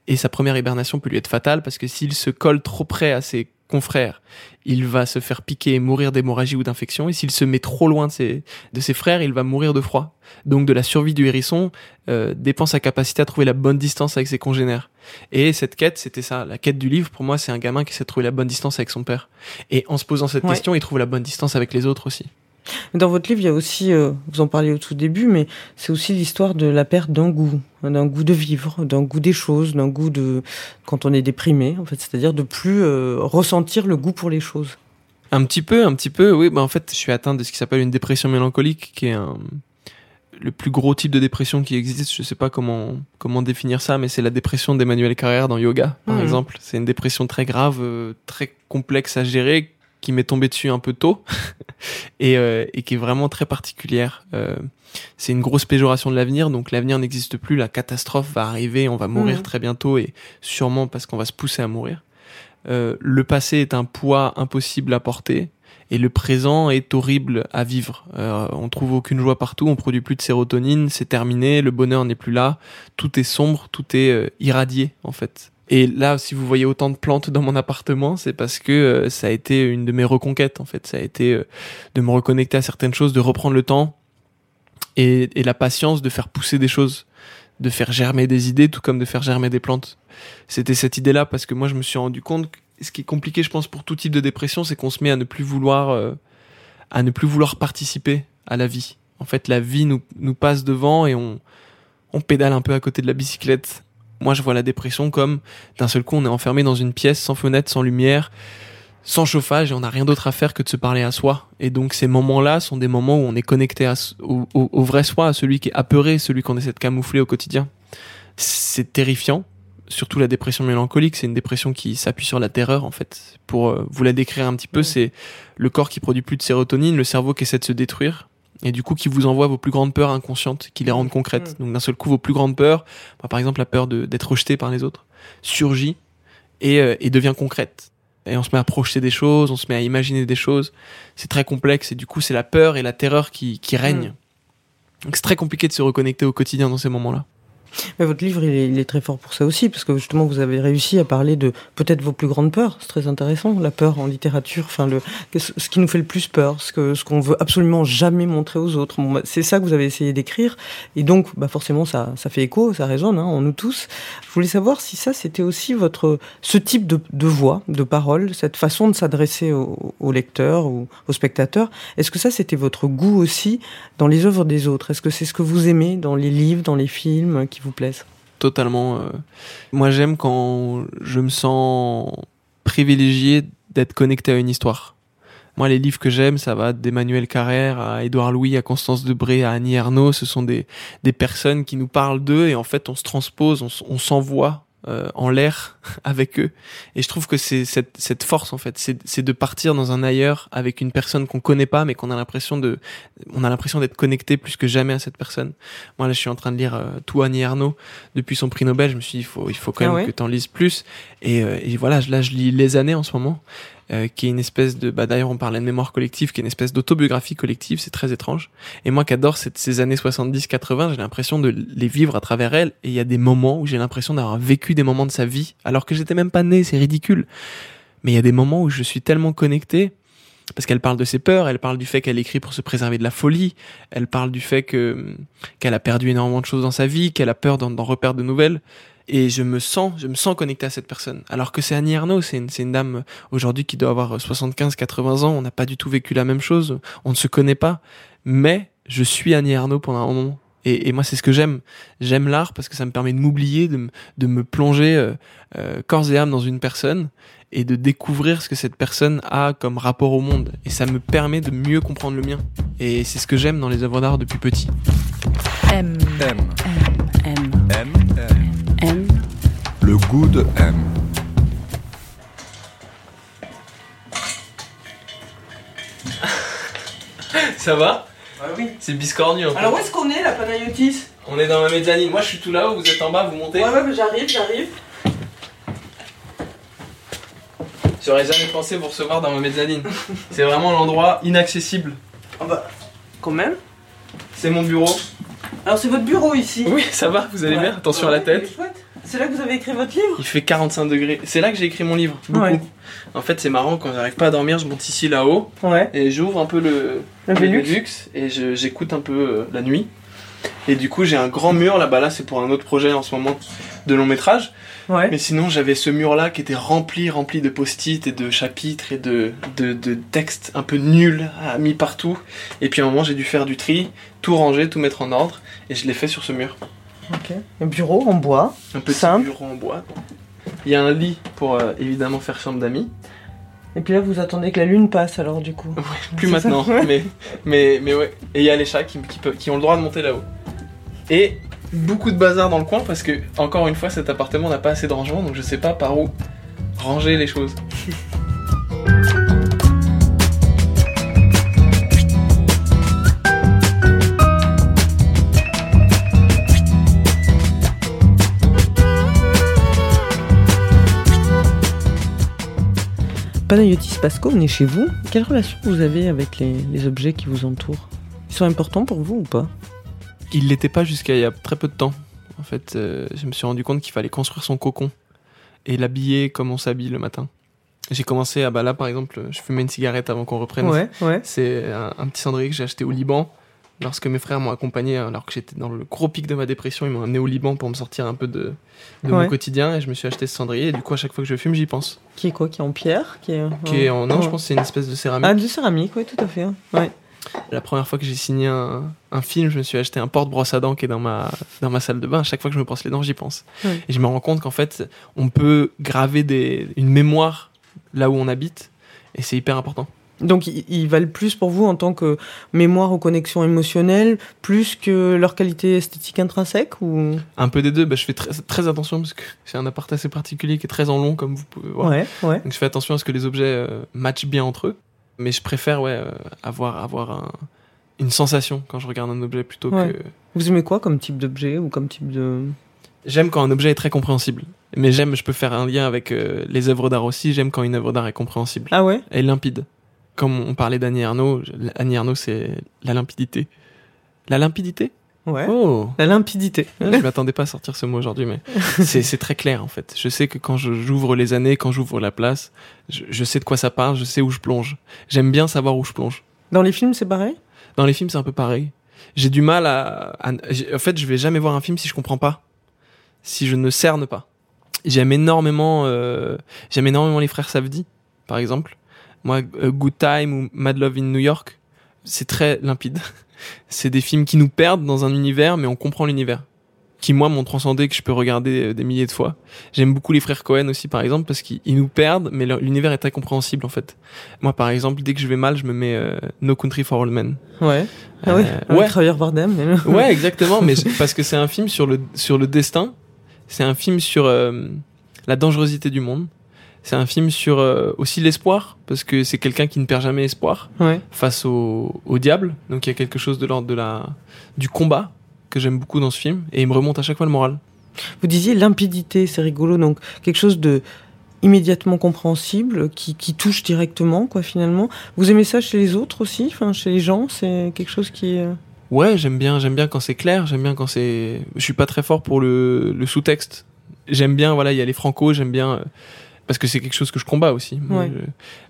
et sa première hibernation peut lui être fatale parce que s'il se colle trop près à ses confrères, il va se faire piquer et mourir d'hémorragie ou d'infection, et s'il se met trop loin de ses, de ses frères, il va mourir de froid. Donc de la survie du hérisson euh, dépend sa capacité à trouver la bonne distance avec ses congénères. Et cette quête, c'était ça. La quête du livre, pour moi, c'est un gamin qui de trouver la bonne distance avec son père. Et en se posant cette Ouais. question, il trouve la bonne distance avec les autres aussi. Dans votre livre, il y a aussi, euh, vous en parliez au tout début, mais c'est aussi l'histoire de la perte d'un goût, d'un goût de vivre, d'un goût des choses, d'un goût de quand on est déprimé, en fait, c'est-à-dire de plus euh, ressentir le goût pour les choses. Un petit peu, un petit peu, oui. Bah en fait, je suis atteint de ce qui s'appelle une dépression mélancolique, qui est un... le plus gros type de dépression qui existe. Je sais pas comment comment définir ça, mais c'est la dépression d'Emmanuel Carrère dans Yoga, par exemple. C'est une dépression très grave, euh, très complexe à gérer, qui m'est tombée dessus un peu tôt <laughs> et, euh, et qui est vraiment très particulière. Euh, c'est une grosse péjoration de l'avenir, donc l'avenir n'existe plus, la catastrophe va arriver, on va mourir Mhm. très bientôt et sûrement parce qu'on va se pousser à mourir. Euh, le passé est un poids impossible à porter et le présent est horrible à vivre. Euh, on trouve aucune joie partout, on produit plus de sérotonine, c'est terminé, le bonheur n'est plus là, tout est sombre, tout est euh, irradié en fait. Et là, si vous voyez autant de plantes dans mon appartement, c'est parce que euh, ça a été une de mes reconquêtes en fait. Ça a été euh, de me reconnecter à certaines choses, de reprendre le temps et, la patience de faire pousser des choses, de faire germer des idées, tout comme de faire germer des plantes. C'était cette idée-là parce que moi, je me suis rendu compte que ce qui est compliqué, je pense, pour tout type de dépression, c'est qu'on se met à ne plus vouloir, euh, à ne plus vouloir participer à la vie. En fait, la vie nous, passe devant et on pédale un peu à côté de la bicyclette. Moi, je vois la dépression comme d'un seul coup, on est enfermé dans une pièce sans fenêtre, sans lumière, sans chauffage et on n'a rien d'autre à faire que de se parler à soi. Et donc, ces moments-là sont des moments où on est connecté à, s- au, au- au vrai soi, à celui qui est apeuré, celui qu'on essaie de camoufler au quotidien. C'est terrifiant. Surtout la dépression mélancolique, c'est une dépression qui s'appuie sur la terreur en fait. Pour euh, vous la décrire un petit peu, c'est le corps qui produit plus de sérotonine, le cerveau qui essaie de se détruire, et du coup qui vous envoie vos plus grandes peurs inconscientes, qui les rendent concrètes. Donc d'un seul coup, vos plus grandes peurs, bah, par exemple la peur d'être rejeté par les autres, surgit et, euh, et devient concrète. Et on se met à projeter des choses, on se met à imaginer des choses. C'est très complexe et du coup c'est la peur et la terreur qui, qui règnent. Donc c'est très compliqué de se reconnecter au quotidien dans ces moments-là. Mais votre livre, il est, il est très fort pour ça aussi, parce que justement, vous avez réussi à parler de peut-être vos plus grandes peurs. C'est très intéressant, la peur en littérature, enfin, le, ce qui nous fait le plus peur, ce que, ce qu'on veut absolument jamais montrer aux autres. Bon, bah, c'est ça que vous avez essayé d'écrire, et donc, bah, forcément, ça, ça fait écho, ça résonne, hein, en nous tous. Je voulais savoir si ça, c'était aussi votre, ce type de, de voix, de parole, cette façon de s'adresser au, au lecteur ou au spectateur. Est-ce que ça, c'était votre goût aussi dans les œuvres des autres? Est-ce que c'est ce que vous aimez dans les livres, dans les films vous totalement. euh, Moi, j'aime quand je me sens privilégié d'être connecté à une histoire. Moi, les livres que j'aime, ça va d'Emmanuel Carrère à Édouard Louis, à Constance Debré, à Annie Ernaux. Ce sont des, des personnes qui nous parlent d'eux et en fait, on se transpose, on s'envoie euh, en l'air <laughs> avec eux. Et je trouve que c'est cette, cette force, en fait, c'est de partir dans un ailleurs avec une personne qu'on connaît pas, mais qu'on a l'impression de, on a l'impression d'être connecté plus que jamais à cette personne. Moi, là, je suis en train de lire euh, tout Annie Ernaux depuis son prix Nobel. Je me suis dit, il faut, il faut quand Ah même ouais que tu en lises plus. Et, euh, et voilà, là, je lis Les années en ce moment, euh, qui est une espèce de, bah, d'ailleurs, on parlait de mémoire collective, qui est une espèce d'autobiographie collective. C'est très étrange. Et moi, qui adore ces années 70-80, j'ai l'impression de les vivre à travers elles. Et il y a des moments où j'ai l'impression d'avoir vécu des moments de sa vie, alors que j'étais même pas né. C'est ridicule. Mais il y a des moments où je suis tellement connecté. Parce qu'elle parle de ses peurs, elle parle du fait qu'elle écrit pour se préserver de la folie, elle parle du fait que qu'elle a perdu énormément de choses dans sa vie, qu'elle a peur d'en reperdre de nouvelles. Et je me sens, je me sens connecté à cette personne. Alors que c'est Annie Ernaux, c'est une, c'est une dame euh, aujourd'hui qui doit avoir 75, 80 ans. On n'a pas du tout vécu la même chose. On ne se connaît pas. Mais je suis Annie Ernaux pendant un moment. Et, et moi, c'est ce que j'aime. J'aime l'art parce que ça me permet de m'oublier, de, me- de me plonger euh, euh, corps et âme dans une personne et de découvrir ce que cette personne a comme rapport au monde. Et ça me permet de mieux comprendre le mien. Et c'est ce que j'aime dans les œuvres d'art depuis petit. M, M. M, M. M. M, Le goût de M. <laughs> Ça va? Ah oui. C'est biscornu un peu. Alors où est-ce qu'on est, la Panayotis On est dans ma mezzanine. Moi, je suis tout là-haut, vous êtes en bas, vous montez. Ouais, ouais, mais j'arrive, j'arrive. J'aurais jamais pensé vous recevoir dans ma mezzanine. C'est vraiment l'endroit inaccessible. Ah bah, quand même. C'est mon bureau. Alors c'est votre bureau ici. Oui, ça va, vous allez Ouais. bien Attention à la tête. il est chouette. C'est là que vous avez écrit votre livre Il fait 45 degrés. C'est là que j'ai écrit mon livre, beaucoup. Ouais. En fait, c'est marrant, quand j'arrive pas à dormir, je monte ici là-haut Ouais. et j'ouvre un peu le, Le Velux. et j'écoute un peu euh, la nuit. Et du coup, j'ai un grand mur là-bas. Là, c'est pour un autre projet en ce moment de long métrage. Ouais. Mais sinon, j'avais ce mur-là qui était rempli, rempli de post-it et de chapitres et de, de, de textes un peu nuls ah, mis partout. Et puis à un moment, j'ai dû faire du tri, tout ranger, tout mettre en ordre. Et je l'ai fait sur ce mur. Ok. Un bureau en bois. Un petit Simple. bureau en bois. Il y a un lit pour euh, évidemment faire chambre d'amis. Et puis là, vous attendez que la lune passe alors du coup. Plus C'est ça. maintenant, <laughs> mais, mais, mais ouais. Et il y a les chats qui, qui, peuvent- qui ont le droit de monter là-haut. Et beaucoup de bazar dans le coin parce que, encore une fois, cet appartement n'a pas assez de rangement, donc je sais pas par où ranger les choses. <laughs> Panayotis Pasco, on est chez vous. Quelle relation vous avez avec les, les objets qui vous entourent? Ils sont importants pour vous ou pas? Il l'était pas jusqu'à il y a très peu de temps. En fait, euh, je me suis rendu compte qu'il fallait construire son cocon et l'habiller comme on s'habille le matin. J'ai commencé à, bah là par exemple, je fumais une cigarette avant qu'on reprenne. Ouais, ouais. C'est un, un petit cendrier que j'ai acheté au Liban. Lorsque mes frères m'ont accompagné, alors que j'étais dans le gros pic de ma dépression, ils m'ont amené au Liban pour me sortir un peu de, de Ouais. mon quotidien et je me suis acheté ce cendrier. Et du coup, à chaque fois que je fume, j'y pense. Qui est quoi? Qui est en pierre? Qui est, Qui est en, non, je pense que c'est une espèce de céramique. Ah, de céramique, oui, tout à fait. Ouais. La première fois que j'ai signé un, un film, je me suis acheté un porte-brosse à dents qui est dans ma, dans ma salle de bain. À chaque fois que je me brosse les dents, j'y pense. Ouais. Et je me rends compte qu'en fait, on peut graver des, une mémoire là où on habite. Et c'est hyper important. Donc, ils, ils valent plus pour vous en tant que mémoire ou connexion émotionnelle, plus que leur qualité esthétique intrinsèque ou? Un peu des deux, bah, je fais très, très attention parce que j'ai un appart assez particulier qui est très en long, comme vous pouvez voir. Ouais, ouais. Donc je fais attention à ce que les objets euh, matchent bien entre eux. Mais je préfère ouais, euh, avoir, avoir un- une sensation quand je regarde un objet plutôt Ouais. que. Vous aimez quoi comme type d'objet ou comme type de. J'aime quand un objet est très compréhensible. Mais j'aime, je peux faire un lien avec euh, les œuvres d'art aussi. J'aime quand une œuvre d'art est compréhensible Ah ouais? et limpide. Comme on parlait d'Annie Arnaud, Annie Arnaud c'est la limpidité. La limpidité? Ouais. Oh La limpidité. Je m'attendais pas à sortir ce mot aujourd'hui, mais <laughs> c'est très clair en fait. Je sais que quand j'ouvre les années, quand j'ouvre la place, je, je sais de quoi ça parle, je sais où je plonge. J'aime bien savoir où je plonge. Dans les films, c'est pareil? Dans les films, c'est un peu pareil. J'ai du mal à, En fait, je vais jamais voir un film si je comprends pas, si je ne cerne pas. J'aime énormément, euh, j'aime énormément les frères Savdi, par exemple. Moi, euh, Good Time ou Mad Love in New York, c'est très limpide. <laughs> c'est des films qui nous perdent dans un univers, mais on comprend l'univers. Qui moi m'ont transcendé, que je peux regarder euh, des milliers de fois. J'aime beaucoup les frères Cohen aussi, par exemple, parce qu'ils ils nous perdent, mais l'univers est très compréhensible en fait. Moi, par exemple, dès que je vais mal, je me mets euh, No Country for Old Men. Ouais. Ah ouais, avec ouais. Javier Bardem. mais- Ouais, exactement, mais parce que c'est un film sur le, sur le destin, c'est un film sur euh, la dangerosité du monde, c'est un film sur euh, aussi l'espoir, parce que c'est quelqu'un qui ne perd jamais espoir Ouais. face au, au diable, donc il y a quelque chose de l'ordre de la, du combat que j'aime beaucoup dans ce film, et il me remonte à chaque fois le moral. Vous disiez limpidité, c'est rigolo, donc quelque chose de immédiatement compréhensible, qui, qui touche directement, quoi, finalement. Vous aimez ça chez les autres aussi, enfin, chez les gens, c'est quelque chose qui est... Ouais, j'aime bien, j'aime bien quand c'est clair, j'aime bien quand c'est. Je suis pas très fort pour le, le sous-texte. J'aime bien, voilà, il y a les franco, j'aime bien euh, parce que c'est quelque chose que je combats aussi. Moi, Ouais. je-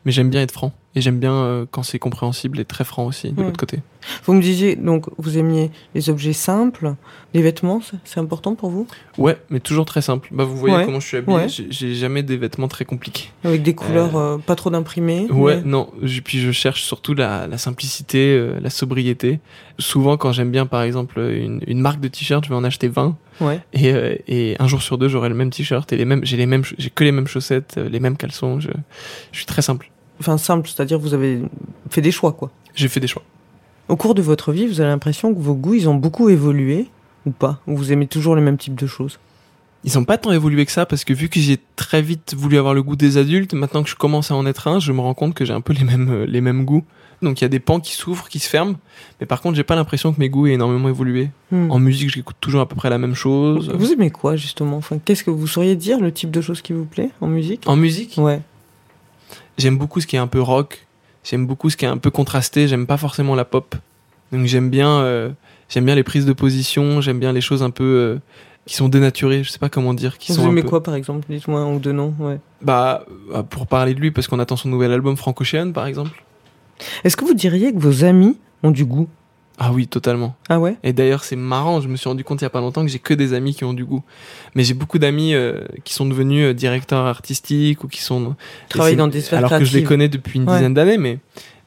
Mais j'aime bien être franc et j'aime bien euh, quand c'est compréhensible et très franc aussi de Ouais. l'autre côté. Vous me disiez, donc, vous aimiez les objets simples, les vêtements, c'est- important pour vous? Ouais, mais toujours très simple. Bah vous voyez Ouais. comment je suis habillé. Ouais. J'ai- jamais des vêtements très compliqués. Avec des couleurs euh, pas trop d'imprimés Ouais, mais- non. je- Puis je cherche surtout la, la simplicité, euh, la sobriété. Souvent, quand j'aime bien, par exemple, une, une marque de t-shirt, je vais en acheter 20. Ouais. Et, euh, et un jour sur deux, j'aurai le même t-shirt et les mêmes, j'ai les mêmes, j'ai que les mêmes chaussettes, euh, les mêmes caleçons. Je, je suis très simple. Enfin, simple, c'est-à-dire vous avez fait des choix, quoi. J'ai fait des choix. Au cours de votre vie, vous avez l'impression que vos goûts, ils ont beaucoup évolué, ou pas? Ou vous aimez toujours les mêmes types de choses? Ils ont pas tant évolué que ça parce que vu que j'ai très vite voulu avoir le goût des adultes, maintenant que je commence à en être un, je me rends compte que j'ai un peu les mêmes, euh, les mêmes goûts. Donc il y a des pans qui s'ouvrent, qui se ferment, mais par contre j'ai pas l'impression que mes goûts aient énormément évolué. Hmm. En musique, j'écoute toujours à peu près la même chose. Vous aimez quoi, justement? Enfin, Qu'est-ce que vous sauriez dire, le type de choses qui vous plaît en musique? En musique, Ouais. J'aime beaucoup ce qui est un peu rock, j'aime beaucoup ce qui est un peu contrasté, j'aime pas forcément la pop. Donc j'aime bien, euh, j'aime bien les prises de position, j'aime bien les choses un peu euh, qui sont dénaturées, je sais pas comment dire, qui Vous sont aimez peu- quoi, par exemple Dites-moi un ou deux noms, ouais. Bah, euh, pour parler de lui, parce qu'on attend son nouvel album Frank Ocean, par exemple. Est-ce que vous diriez que vos amis ont du goût? Ah oui, totalement. Ah ouais? Et d'ailleurs, c'est marrant, je me suis rendu compte il y a pas longtemps que j'ai que des amis qui ont du goût. Mais j'ai beaucoup d'amis euh, qui sont devenus euh, directeurs artistiques ou qui sont Travaillent dans des sphères alors que je les connais depuis une Ouais. dizaine d'années, mais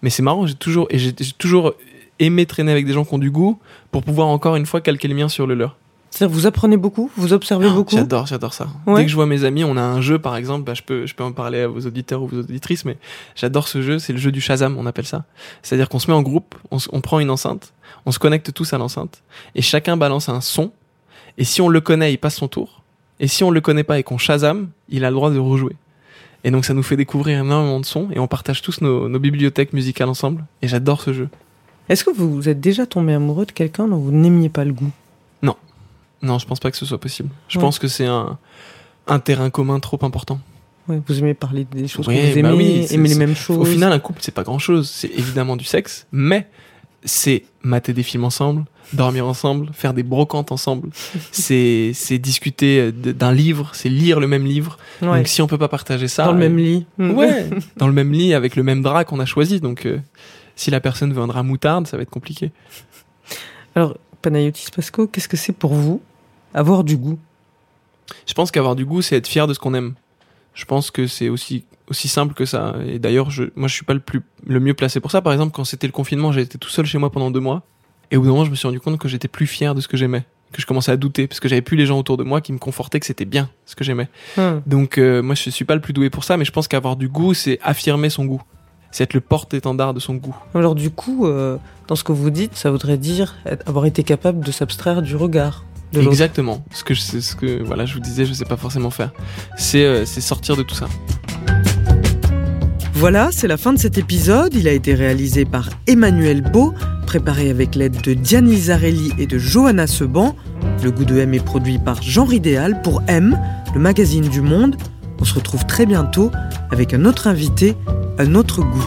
mais c'est marrant, j'ai toujours et j'ai j'ai toujours aimé traîner avec des gens qui ont du goût pour pouvoir encore une fois calquer le mien sur le leur. C'est-à-dire vous apprenez beaucoup, vous observez Oh, beaucoup. J'adore, j'adore ça. Ouais. Dès que je vois mes amis, on a un jeu par exemple, bah, je peux, je peux en parler à vos auditeurs ou vos auditrices, mais j'adore ce jeu. C'est le jeu du Shazam, on appelle ça. C'est-à-dire qu'on se met en groupe, on, prend une enceinte, on se connecte tous à l'enceinte, et chacun balance un son. Et si on le connaît, il passe son tour. Et si on le connaît pas et qu'on Shazam, il a le droit de rejouer. Et donc ça nous fait découvrir énormément de sons et on partage tous nos, nos bibliothèques musicales ensemble. Et j'adore ce jeu. Est-ce que vous êtes déjà tombé amoureux de quelqu'un dont vous n'aimiez pas le goût? Non, je pense pas que ce soit possible. Je Ouais. pense que c'est un, un terrain commun trop important. Ouais, Vous aimez parler des choses que vous bah aimez, oui, les mêmes choses. Au final, un couple, c'est pas grand chose. C'est évidemment du sexe, mais c'est mater des films ensemble, dormir ensemble, faire des brocantes ensemble. <laughs> c'est discuter euh, d'un livre, c'est lire le même livre. Ouais. Donc si on peut pas partager ça, dans le euh, même lit. ouais, <laughs> dans le même lit avec le même drap qu'on a choisi. Donc euh, si la personne veut un drap moutarde, ça va être compliqué. Alors, Panayotis Pasco, qu'est-ce que c'est pour vous? Avoir du goût Je pense qu'avoir du goût, c'est être fier de ce qu'on aime. Je pense que c'est aussi aussi simple que ça. Et d'ailleurs, je, moi, je suis pas le plus le mieux placé pour ça. Par exemple, quand c'était le confinement, j'ai été tout seul chez moi pendant deux mois. Et au bout d'un moment, je me suis rendu compte que j'étais plus fier de ce que j'aimais, que je commençais à douter, parce que j'avais plus les gens autour de moi qui me confortaient que c'était bien ce que j'aimais. Hum. Donc, euh, moi, je suis pas le plus doué pour ça, mais je pense qu'avoir du goût, c'est affirmer son goût. C'est être le porte-étendard de son goût. Alors du coup, euh, dans ce que vous dites, ça voudrait dire avoir été capable de s'abstraire du regard de. Exactement. Ce que je, ce que voilà, je vous disais, je sais pas forcément faire. C'est euh, c'est sortir de tout ça. Voilà, c'est la fin de cet épisode. Il a été réalisé par Emmanuel Beau, préparé avec l'aide de Diane Lizarelli et de Johanna Seban. Le goût de M est produit par Jean Ridéal pour M, le magazine du monde. On se retrouve très bientôt avec un autre invité, un autre goût.